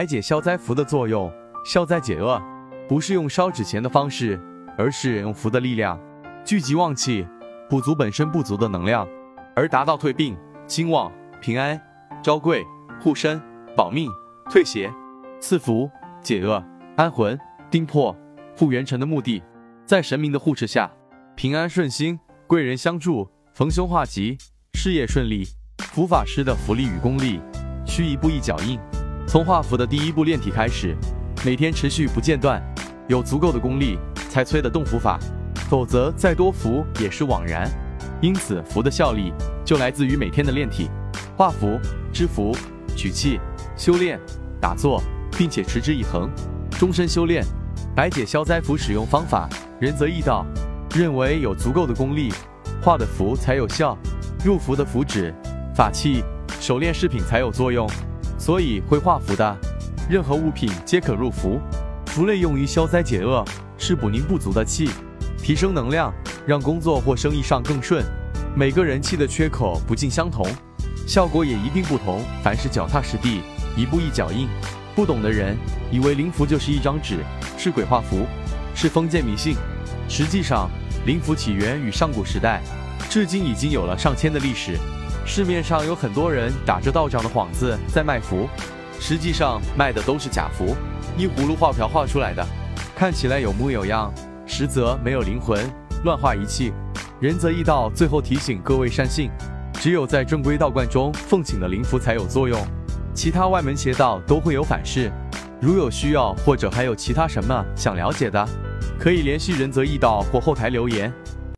排解消灾符的作用，消灾解厄，不是用烧纸钱的方式，而是用符的力量，聚集旺气，补足本身不足的能量，而达到退病、兴旺、平安、招贵、护身、保命、退邪、赐福、解厄、安魂、定魄、复元神的目的。在神明的护持下，平安顺心，贵人相助，逢凶化吉，事业顺利。符法师的福利与功力，需一步一脚印。从画符的第一步练体开始，每天持续不间断，有足够的功力才催得动符法，否则再多符也是枉然。因此，符的效力就来自于每天的练体。画符、织符、取气、修炼、打坐，并且持之以恒，终身修炼。白解消灾符使用方法。仁则易道，认为有足够的功力，画的符才有效，入符的符纸、法器、手链饰品才有作用。所以会画符的，任何物品皆可入符。符类用于消灾解厄，是补宁不足的气，提升能量，让工作或生意上更顺。每个人气的缺口不尽相同，效果也一定不同。凡事脚踏实地，一步一脚印。不懂的人以为灵符就是一张纸，是鬼画符。是封建迷信，实际上灵符起源于上古时代，至今已经有了上千的历史。市面上有很多人打着道长的幌子在卖符，实际上卖的都是假符，依葫芦画瓢画出来的，看起来有模有样，实则没有灵魂，乱画一气。仁则易道最后提醒各位善信，只有在正规道观中奉请的灵符才有作用，其他外门邪道都会有反噬。如有需要或者还有其他什么想了解的。可以联系仁泽易道或后台留言。